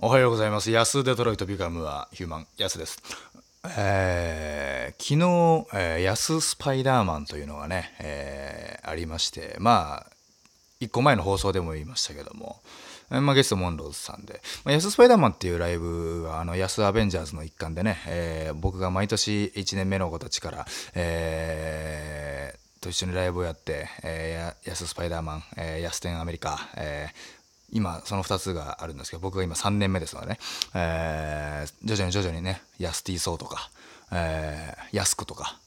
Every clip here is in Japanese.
おはようございます。安デトロイトビカムはヒューマン、安です。えー、昨日、えー、安スパイダーマンというのがね、えー、ありまして、まあ、1個前の放送でも言いましたけども、まあ、ゲストモンローズさんで、まあ、安スパイダーマンっていうライブは、あの、安アベンジャーズの一環でね、えー、僕が毎年1年目の子たちから、えー、と一緒にライブをやって、えー、安スパイダーマン、えー、安天アメリカ、えー、今その2つがあるんですけど僕が今3年目ですのでね、えー、徐々に徐々にねヤスティソーとか、えー、ヤスクとか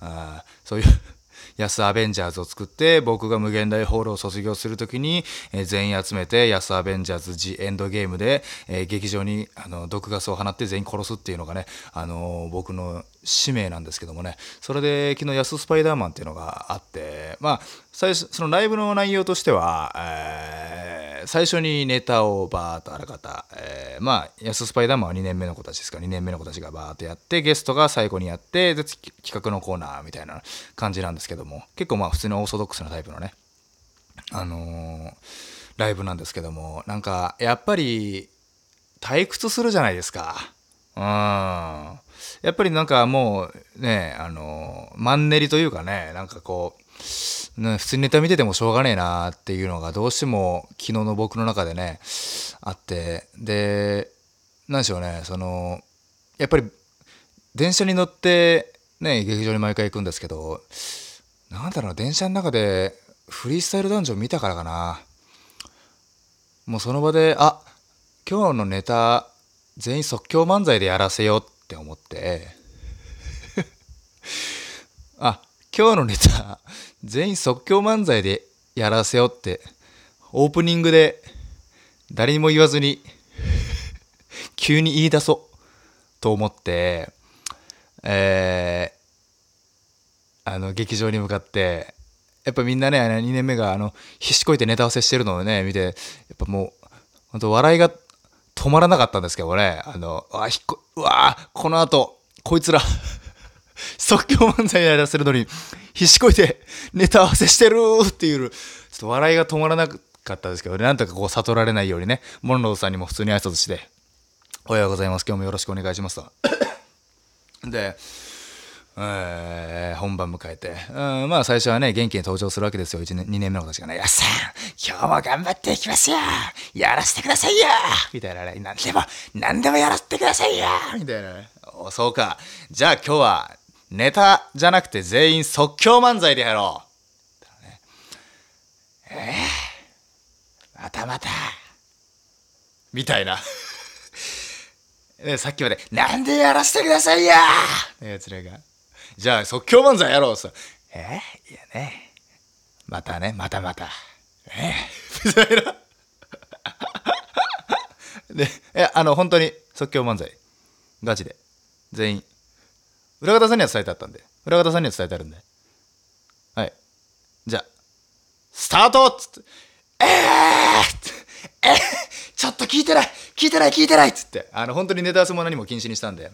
あそういう 安アベンジャーズを作って僕が無限大ホールを卒業する時に、えー、全員集めて安アベンジャーズジエンドゲームで、えー、劇場にあの毒ガスを放って全員殺すっていうのがね、あのー、僕の使命なんですけどもね。それで昨日安スパイダーマンっていうのがあってまあ最初そのライブの内容としては、えー、最初にネタをバーッとあらかた、えー、まあ安スパイダーマンは2年目の子たちですか。ら2年目の子たちがバーッとやってゲストが最後にやってで企画のコーナーみたいな感じなんですけども。結構まあ普通にオーソドックスなタイプのねあのー、ライブなんですけども。なんかやっぱり退屈するじゃないですか。うん。やっぱりなんかもうねあの、マンネリというかねなんかこう、普通にネタ見ててもしょうがねえなっていうのがどうしても昨日の僕の中でねあって。で何でしょうねそのやっぱり電車に乗ってね劇場に毎回行くんですけどなんだろう電車の中でフリースタイルダンジョン見たからかな。もうその場であ今日のネタ全員即興漫才でやらせようって思って。今日のネタ全員即興漫才でやらせようってオープニングで誰にも言わずに 急に言い出そうと思ってえー、あの劇場に向かってやっぱみんなね2年目があの必死こいてネタ合わせしてるのをね見てやっぱもう本当笑いが止まらなかったんですけどねあのあひっこうわこの後こいつら 即興漫才やらせるのに必死こいてネタ合わせしてるっていう、ちょっと笑いが止まらなかったですけど、ね、なんとかこう悟られないようにね、モンローさんにも普通に挨拶して、おはようございます。今日もよろしくお願いしますと。で、えー、本番迎えて、うん、まあ最初はね、元気に登場するわけですよ。1年、2年目の子たちがね、やっさん、今日も頑張っていきますよやらせてくださいよみたいなね、何でも、何でもやらせてくださいよみたいなね。そうか。じゃあ今日は、ネタじゃなくて全員即興漫才でやろう。えー、またまた。みたいな。ね、さっきまで、なんでやらせてくださいややつらが。じゃあ即興漫才やろうさ。えー、いやね。またね、またまた。えー、みたいな。で、え、あの、本当に即興漫才。ガチで。全員。裏方さんには伝えてあったんで、裏方さんには伝えてあるんで。はい。じゃあ、スタートっつって、えーえー、ちょっと聞いてない。聞いてない聞いてないっつって、あの、本当にネタ合わせも何も禁止にしたんで、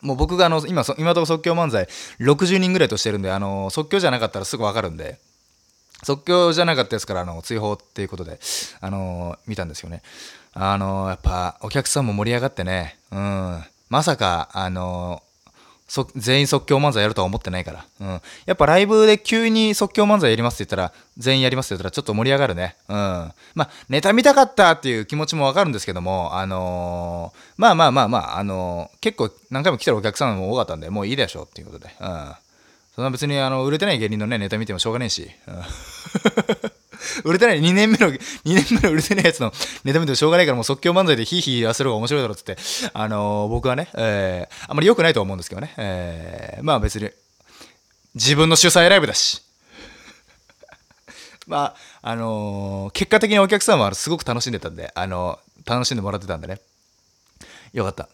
もう僕があの、今、今とこ即興漫才60人ぐらいとしてるんで、あの、即興じゃなかったらすぐわかるんで、即興じゃなかったですから、あの、追放っていうことで、あの見たんですよね。あのやっぱ、お客さんも盛り上がってね、うん、まさか、あの全員即興漫才やるとは思ってないから。うん。やっぱライブで急に即興漫才やりますって言ったら、全員やりますって言ったらちょっと盛り上がるね。うん。まあ、ネタ見たかったっていう気持ちもわかるんですけども、あのー、まあまあまあまあ、あのー、結構何回も来てるお客さんも多かったんで、もういいでしょっていうことで。うん。そんな別にあの、売れてない芸人のね、ネタ見てもしょうがねえし。うん売れてない、2年目の、2年目の売れてないやつのネタ見てもしょうがないからもう即興漫才でヒーヒー言わせる方が面白いだろうっつって、あのー、僕はね、えー、あんまり良くないと思うんですけどね、えー、まあ別に、自分の主催ライブだし、まあ、あのー、結果的にお客さんはすごく楽しんでたんで、あのー、楽しんでもらってたんでね、よかった。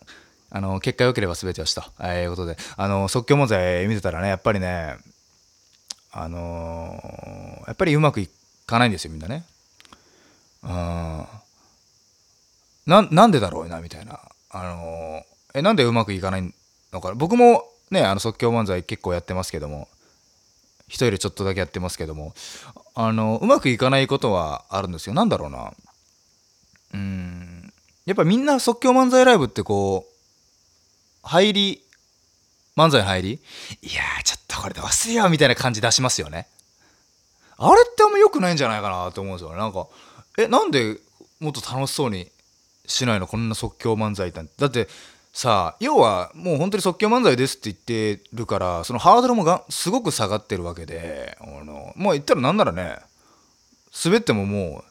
あのー、結果良ければ全てよしと、えいうことで、あの即興漫才見てたらね、やっぱりね、あのやっぱりうまくいかないんですよみんなね。うんななんでだろうなみたいな。あのえなんでうまくいかないのか。僕もねあの即興漫才結構やってますけども。一人でちょっとだけやってますけども。あのうまくいかないことはあるんですよ。なんだろうな。うん。やっぱみんな即興漫才ライブってこう、入り、漫才の入り。いやー、ちょっとこれで忘れようみたいな感じ出しますよね。あれってあんま良くないんじゃないかなと思うんですよね。なんか、え、なんでもっと楽しそうにしないのこんな即興漫才って。だって、さあ要はもう本当に即興漫才ですって言ってるからそのハードルもがすごく下がってるわけであのもう言ったらなんならね滑ってもも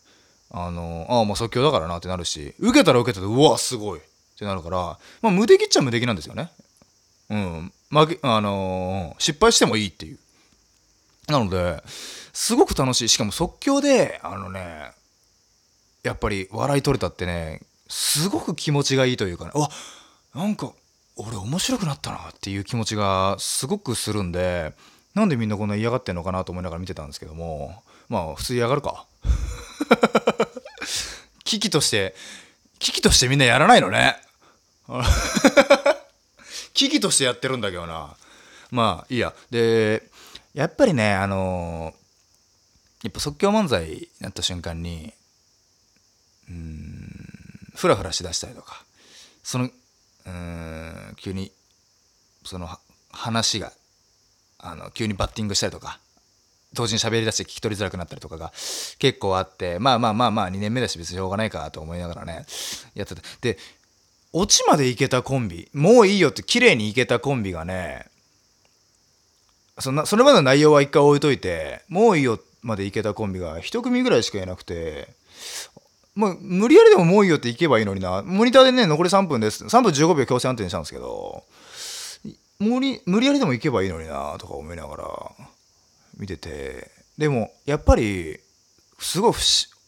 うあのああもう即興だからなってなるし受けたら受けたでうわすごいってなるからまあ無敵っちゃ無敵なんですよねうん負けあのー、失敗してもいいっていうなのですごく楽しい。しかも即興であのねやっぱり笑い取れたってねすごく気持ちがいいというかねわなんか俺面白くなったなっていう気持ちがすごくするんでなんでみんなこんな嫌がってんのかなと思いながら見てたんですけどもまあ普通嫌がるか。危機として危機としてみんなやらないのね。危機としてやってるんだけどな。まあいいや。でやっぱりねあのー、やっぱ即興漫才になった瞬間にうんフラフラしだしたりとかそのうん急にその話があの急にバッティングしたりとか同時に喋り出して聞き取りづらくなったりとかが結構あってまあまあまあまあ2年目だし別にしょうがないかと思いながらねやってた。でオチまでいけたコンビもういいよって綺麗にいけたコンビがねそんなそれまでの内容は一回置いといてもういいよまでいけたコンビが1組ぐらいしかいなくてもう無理やりでももういいよって行けばいいのにな。モニターでね、残り3分です。3分15秒強制安定にしたんですけど、無理無理やりでも行けばいいのになとか思いながら見てて、でもやっぱりすごい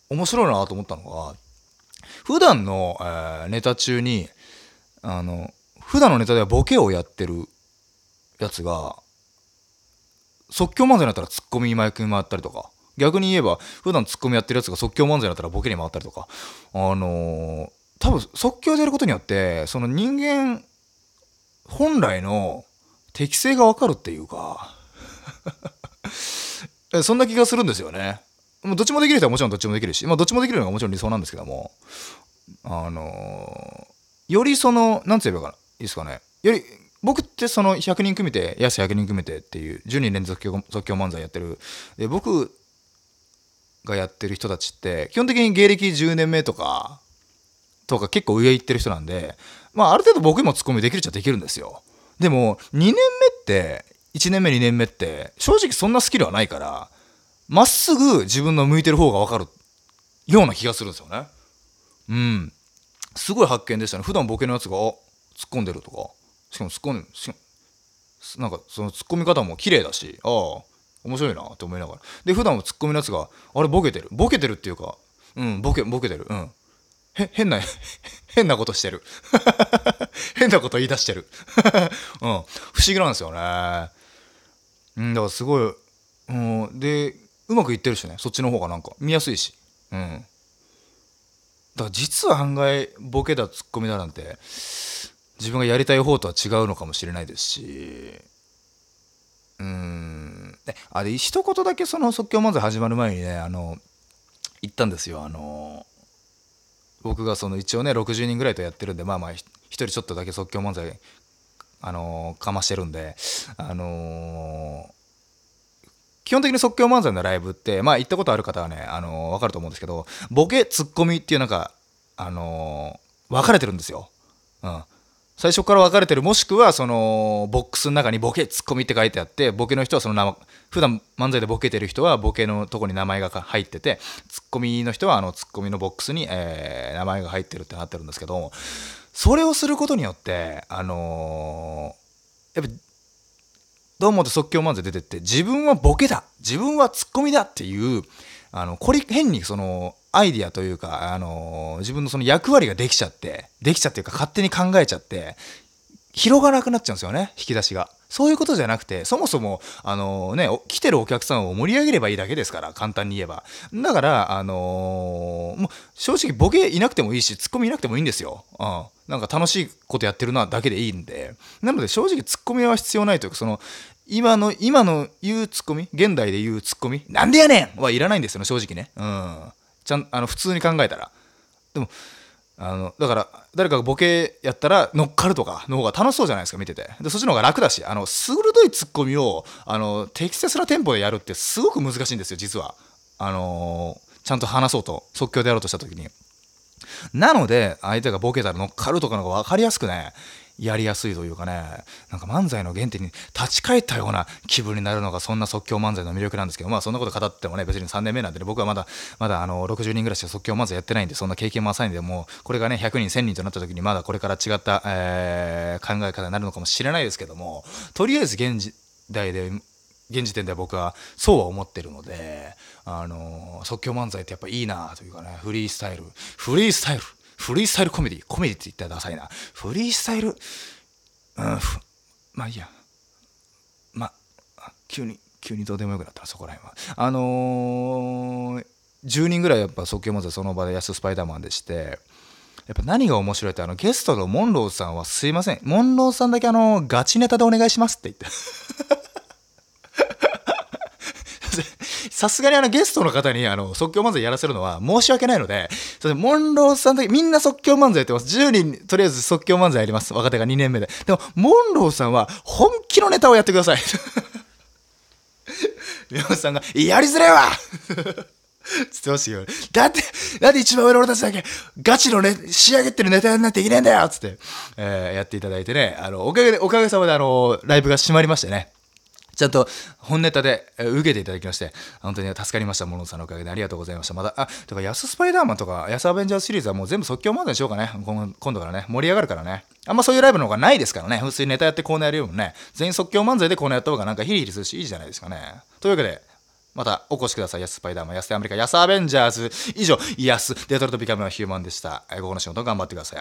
面白いなと思ったのが、普段の、えー、ネタ中に、あの、普段のネタではボケをやってるやつが、即興漫才になったらツッコミマイクに回ったりとか、逆に言えば、普段ツッコミやってるやつが即興漫才だったらボケに回ったりとか、あのー、多分即興でやることによって、その人間本来の適性がわかるっていうか。そんな気がするんですよね。もうどっちもできる人はもちろんどっちもできるし、まあどっちもできるのがもちろん理想なんですけども、あのー、よりその、なんて言えばいいですかね、より、僕ってその100人組めて、安100人組めてっていう10人連続即興漫才やってる。で、僕がやってる人たちって基本的に芸歴10年目とかとか結構上行ってる人なんでまあある程度僕にもツッコミできるっちゃできるんですよ。でも2年目って1年目2年目って正直そんなスキルはないからまっすぐ自分の向いてる方が分かるような気がするんですよね。うん。すごい発見でしたね。普段ボケのやつが突っ込んでるとか。しかも突っ込んでなんかその突っ込み方も綺麗だしああ面白いなって思いながら。で普段はツッコミのやつがあれボケてる。ボケてるっていうかうんボケボケてる。うん。へ変な 変なことしてる。変なこと言い出してる。うん。不思議なんですよね。うんだからすごい、うん、でうまくいってるしね。そっちの方がなんか。見やすいし。うん。だから実は案外ボケだツッコミだなんて自分がやりたい方とは違うのかもしれないですし。うん。あれ一言だけその即興漫才始まる前にねあの言ったんですよ。あの僕がその一応ね60人ぐらいとやってるんでまあまあ一人ちょっとだけ即興漫才あのかましてるんであの基本的に即興漫才のライブってまあ行ったことある方はねあの分かると思うんですけどボケツッコミっていうなんかあの分かれてるんですよ。うん。最初から分かれてるもしくはそのボックスの中にボケツッコミって書いてあってボケの人はその名普段漫才でボケてる人はボケのとこに名前が入っててツッコミの人はあのツッコミのボックスに、えー、名前が入ってるってなってるんですけどそれをすることによってあのー、やっぱどうもと即興漫才出てって自分はボケだ自分はツッコミだっていうあのこれ変にそのアイディアというか、あのー、自分のその役割ができちゃって、できちゃっていうか勝手に考えちゃって、広がらなくなっちゃうんですよね、引き出しが。そういうことじゃなくて、そもそも、あのー、ね、来てるお客さんを盛り上げればいいだけですから、簡単に言えば。だから、あのー、もう、正直ボケいなくてもいいし、ツッコミいなくてもいいんですよ。うん。なんか楽しいことやってるなだけでいいんで。なので、正直ツッコミは必要ないというか、その、今の、今の言うツッコミ、現代で言うツッコミ、なんでやねんはいらないんですよね、正直ね。うん。ちゃんあの普通に考えたら。でもあのだから誰かがボケやったら乗っかるとかの方が楽しそうじゃないですか見てて。でそっちの方が楽だしあの鋭いツッコミをあの適切なテンポでやるってすごく難しいんですよ実は。あのー、ちゃんと話そうと即興でやろうとした時に。なので相手がボケたら乗っかるとかの方が分かりやすくねやりやすいというかねなんか漫才の原点に立ち返ったような気分になるのがそんな即興漫才の魅力なんですけどまあそんなこと語ってもね別に3年目なんでね僕はまだまだあの60人ぐらいしか即興漫才やってないんでそんな経験も浅いんでもうこれがね100人1000人となった時にまだこれから違った、えー、考え方になるのかもしれないですけどもとりあえず現時代で現時点では僕はそうは思ってるので、あの即興漫才ってやっぱいいなというかねフリースタイルフリースタイルフリースタイルコメディコメディって言ったらダサいな。フリースタイル？うんまあいいや。まあ急に急にどうでもよくなったらそこら辺は。あのー、10人ぐらいやっぱ即興漫才その場で安スパイダーマンでしてやっぱ何が面白いってあのゲストのモンローさんはすいません。モンローさんだけあのガチネタでお願いしますって言って。さすがにあのゲストの方にあの即興漫才やらせるのは申し訳ないので、それモンローさんだけみんな即興漫才やってます。10人とりあえず即興漫才やります。若手が2年目で。でも、モンローさんは本気のネタをやってください。宮本さんが、やりづれえわ つってましたけど、だって、なんで一番上の俺たちだけ、ガチのね、仕上げてるネタやんなきゃいけねえんだよつって、えー、やっていただいてね、あの、おかげで、おかげさまであの、ライブが閉まりましてね。ちゃんと本ネタで受けていただきまして、本当に助かりました。モノさんのおかげでありがとうございました。また、あ、とか、安スパイダーマンとか、安アベンジャーズシリーズはもう全部即興漫才にしようかね。今度からね、盛り上がるからね。あんまそういうライブの方がないですからね。普通にネタやってコーナーやるよりもね、全員即興漫才でコーナーやった方がなんかヒリヒリするし、いいじゃないですかね。というわけで、またお越しください。安スパイダーマン、安アメリカ、安アベンジャーズ。以上、安デトロトビカムはヒューマンでした。午後の仕事頑張ってください。